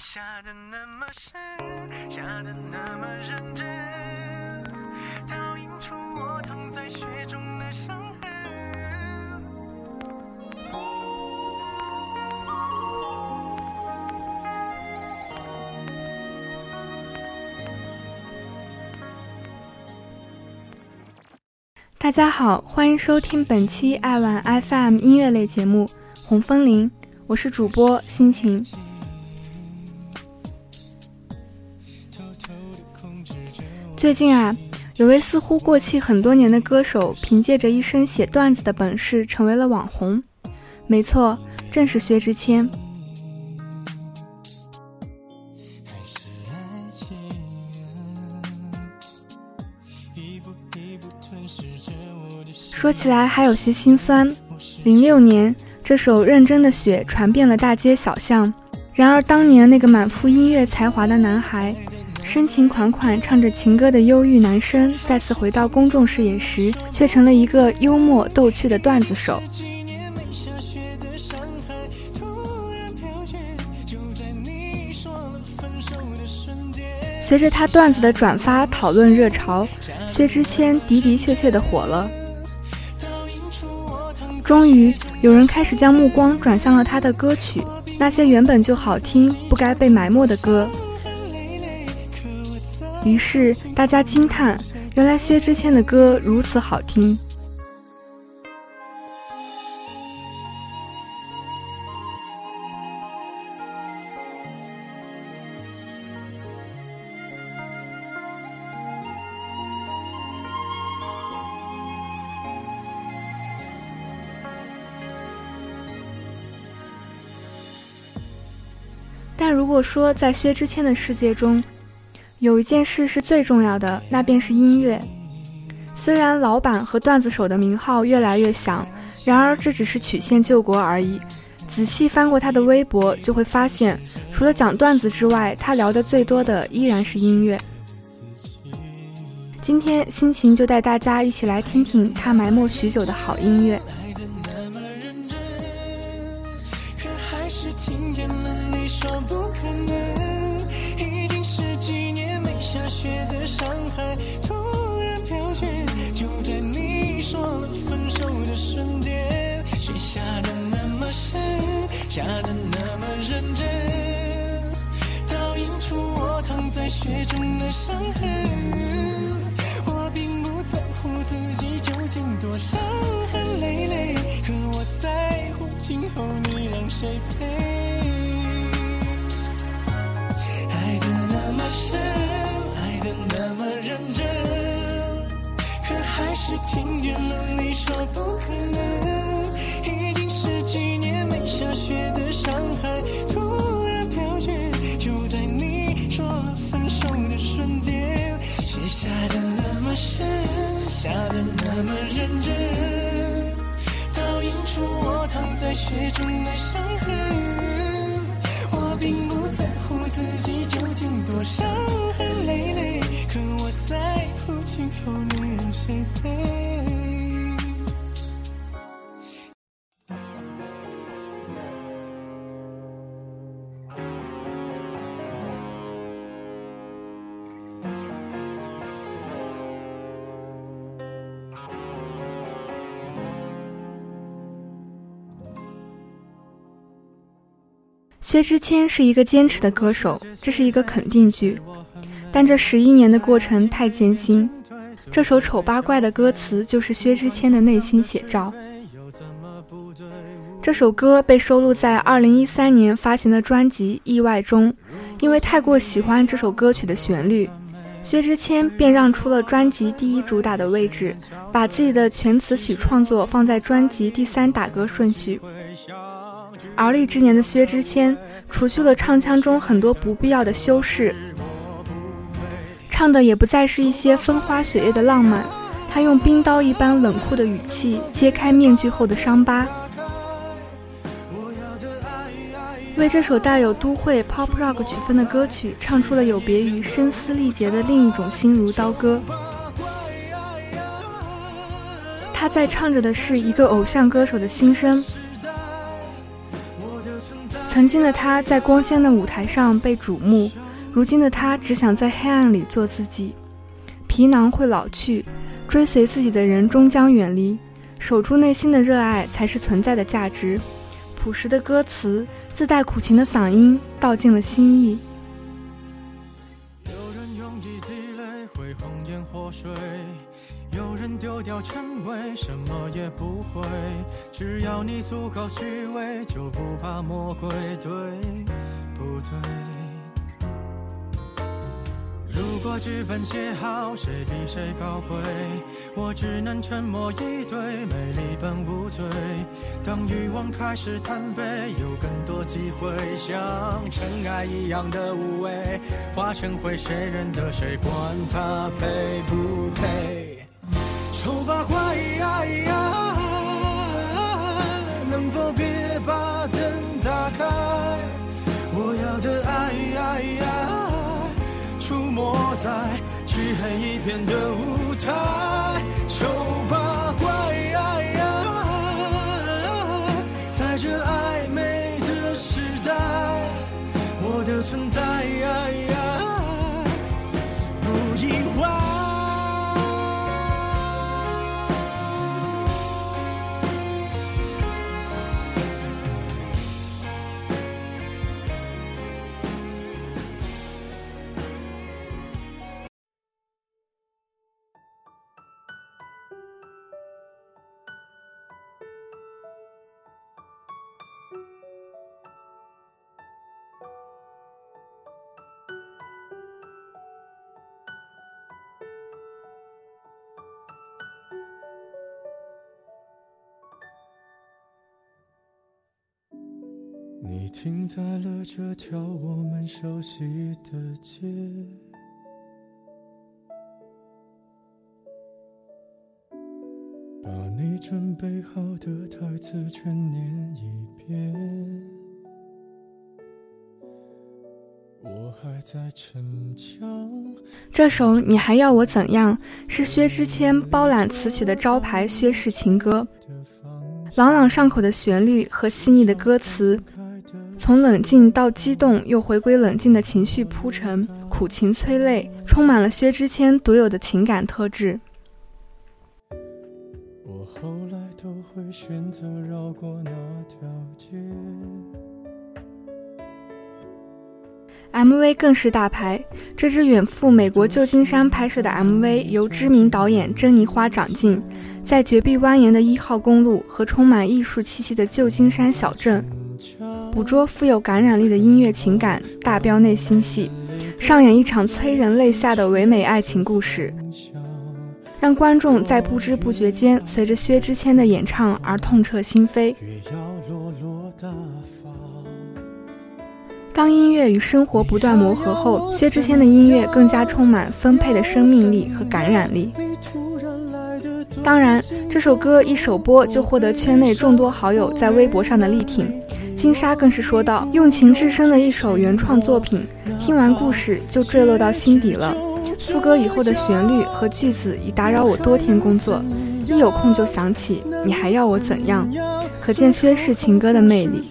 下的那么深，下的那么认真，倒映出我躺在雪中的伤痕。大家好，欢迎收听本期爱玩 FM 音乐类节目《红枫林》，我是主播心情。最近啊，有位似乎过气很多年的歌手，凭借着一身写段子的本事，成为了网红。没错，正是薛之谦。说起来还有些心酸。零六年，这首《认真的雪》传遍了大街小巷。然而，当年那个满腹音乐才华的男孩，深情款款唱着情歌的忧郁男生，再次回到公众视野时，却成了一个幽默逗趣的段子手。随着他段子的转发、讨论热潮，薛之谦的的确确的火了。终于有人开始将目光转向了他的歌曲，那些原本就好听、不该被埋没的歌。于是大家惊叹：原来薛之谦的歌如此好听。但如果说在薛之谦的世界中，有一件事是最重要的，那便是音乐。虽然老板和段子手的名号越来越响，然而这只是曲线救国而已。仔细翻过他的微博，就会发现，除了讲段子之外，他聊的最多的依然是音乐。今天心情就带大家一起来听听他埋没许久的好音乐。下的那么认真，倒映出我躺在雪中的伤痕。我并不在乎自己究竟多伤痕累累，可我在乎今后你让谁陪。躺在雪中的伤痕。薛之谦是一个坚持的歌手，这是一个肯定句。但这十一年的过程太艰辛。这首《丑八怪》的歌词就是薛之谦的内心写照。这首歌被收录在2013年发行的专辑《意外》中。因为太过喜欢这首歌曲的旋律，薛之谦便让出了专辑第一主打的位置，把自己的全词曲创作放在专辑第三打歌顺序。而立之年的薛之谦，除去了唱腔中很多不必要的修饰，唱的也不再是一些风花雪月的浪漫，他用冰刀一般冷酷的语气揭开面具后的伤疤。为这首带有都会 pop rock 曲风的歌曲，唱出了有别于声嘶力竭的另一种心如刀割。他在唱着的是一个偶像歌手的心声。曾经的他在光鲜的舞台上被瞩目，如今的他只想在黑暗里做自己。皮囊会老去，追随自己的人终将远离，守住内心的热爱才是存在的价值。朴实的歌词，自带苦情的嗓音，道尽了心意。人丢掉称谓，什么也不会。只要你足够虚伪，就不怕魔鬼，对不对？如果剧本写好，谁比谁高贵？我只能沉默以对，美丽本无罪。当欲望开始贪杯，有更多机会，像尘埃一样的无畏，化成灰，谁认得谁？管他配不配？丑八怪，能否别把灯打开？我要的爱。出没在漆黑一片的舞台，你停在了这条我们熟悉的街，把你准备好的台词全念一遍。我还在逞强。这首《你还要我怎样》是薛之谦包揽词曲的招牌薛氏情歌，朗朗上口的旋律和细腻的歌词。从冷静到激动，又回归冷静的情绪铺陈，苦情催泪，充满了薛之谦独有的情感特质。我后来都会选择绕过那条街。MV 更是大牌，这支远赴美国旧金山拍摄的 MV，由知名导演珍妮花掌镜，在绝壁蜿蜒的一号公路和充满艺术气息的旧金山小镇。捕捉富有感染力的音乐情感，大飙内心戏，上演一场催人泪下的唯美爱情故事，让观众在不知不觉间随着薛之谦的演唱而痛彻心扉。当音乐与生活不断磨合后，薛之谦的音乐更加充满分配的生命力和感染力。当然，这首歌一首播就获得圈内众多好友在微博上的力挺。金莎更是说道：“用情至深的一首原创作品，听完故事就坠落到心底了。副歌以后的旋律和句子已打扰我多天工作，一有空就想起，你还要我怎样？可见薛氏情歌的魅力。”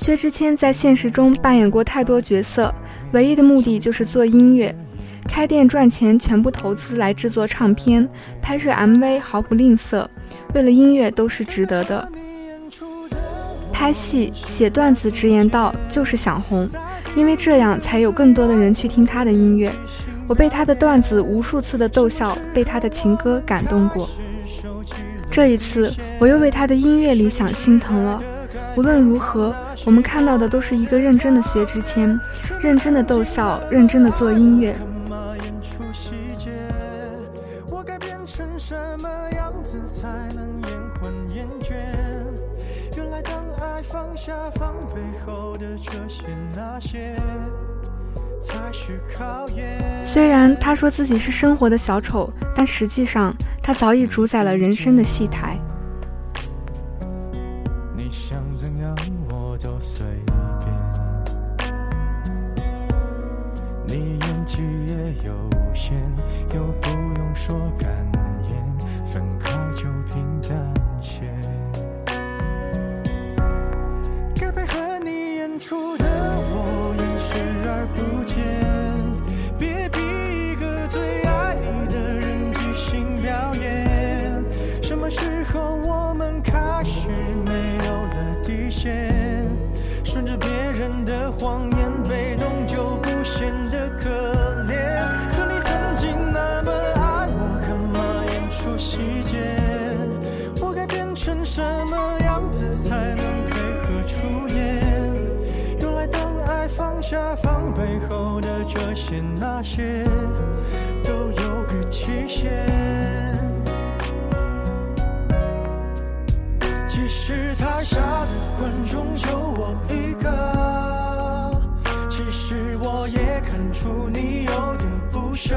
薛之谦在现实中扮演过太多角色，唯一的目的就是做音乐。开店赚钱全部投资来制作唱片，拍摄 MV 毫不吝啬，为了音乐都是值得的。拍戏、写段子、直言道，就是想红，因为这样才有更多的人去听他的音乐。我被他的段子无数次的逗笑，被他的情歌感动过。这一次，我又为他的音乐理想心疼了。无论如何，我们看到的都是一个认真的薛之谦，认真的逗笑，认真的做音乐。放下防备后的这些那些，才是考验。虽然他说自己是生活的小丑，但实际上他早已主宰了人生的戏台。有限，又不用说什么样子才能配合出演？原来当爱放下防备后的这些那些，都有个期限。其实台下的观众就我一个，其实我也看出你有点不舍，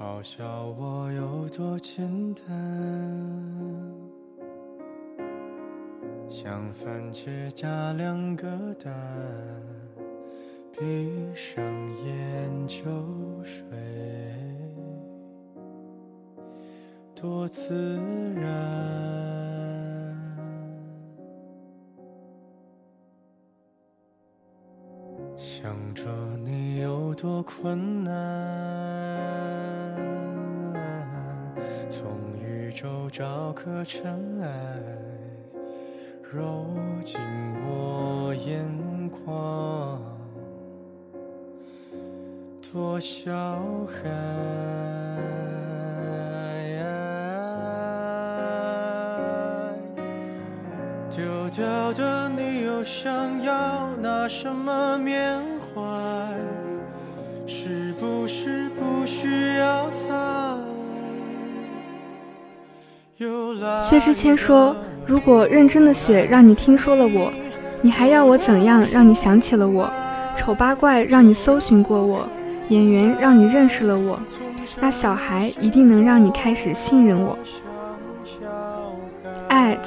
嘲笑我有多简单，像番茄加两个蛋，闭上眼就睡，多自然。想着你有多困难，从宇宙找颗尘埃，揉进我眼眶，多小孩。丢掉的你又想要拿什么缅怀？是不是不需要猜？薛之谦说：“如果认真的雪让你听说了我，你还要我怎样让你想起了我？丑八怪让你搜寻过我，演员让你认识了我，那小孩一定能让你开始信任我。”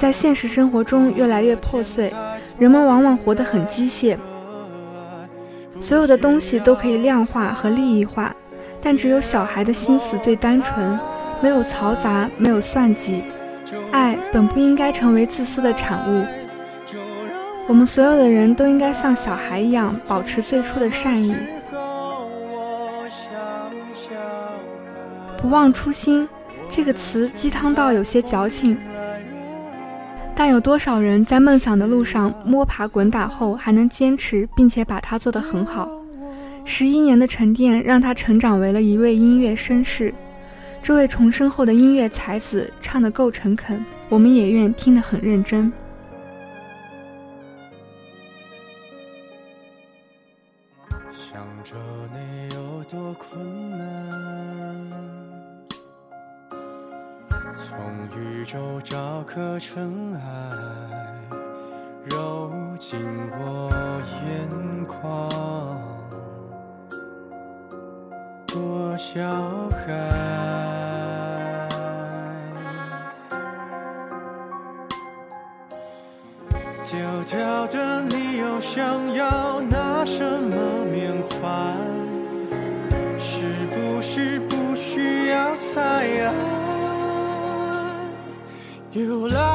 在现实生活中越来越破碎，人们往往活得很机械。所有的东西都可以量化和利益化，但只有小孩的心思最单纯，没有嘈杂，没有算计。爱本不应该成为自私的产物。我们所有的人都应该像小孩一样，保持最初的善意，不忘初心。这个词鸡汤到有些矫情。但有多少人在梦想的路上摸爬滚打后还能坚持，并且把它做得很好？十一年的沉淀让他成长为了一位音乐绅士。这位重生后的音乐才子唱得够诚恳，我们也愿听得很认真。想着你有多困难。从宇宙找颗尘埃，揉进我眼眶，多小孩。丢掉的你又想要拿什么缅怀？是不是不需要猜 You love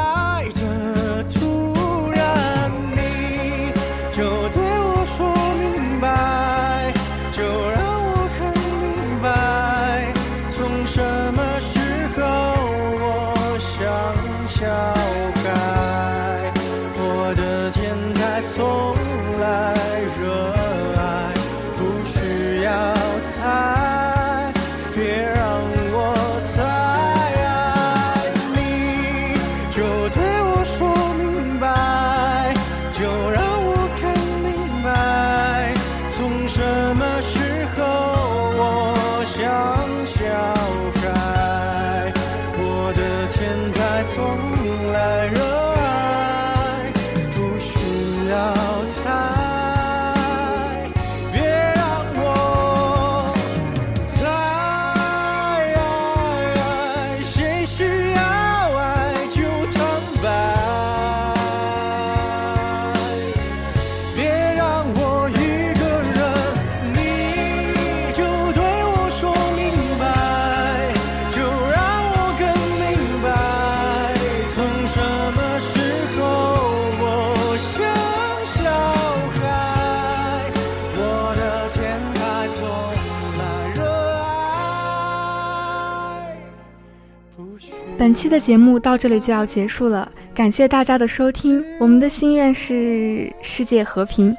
本期的节目到这里就要结束了，感谢大家的收听。我们的心愿是世界和平。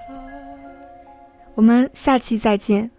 我们下期再见。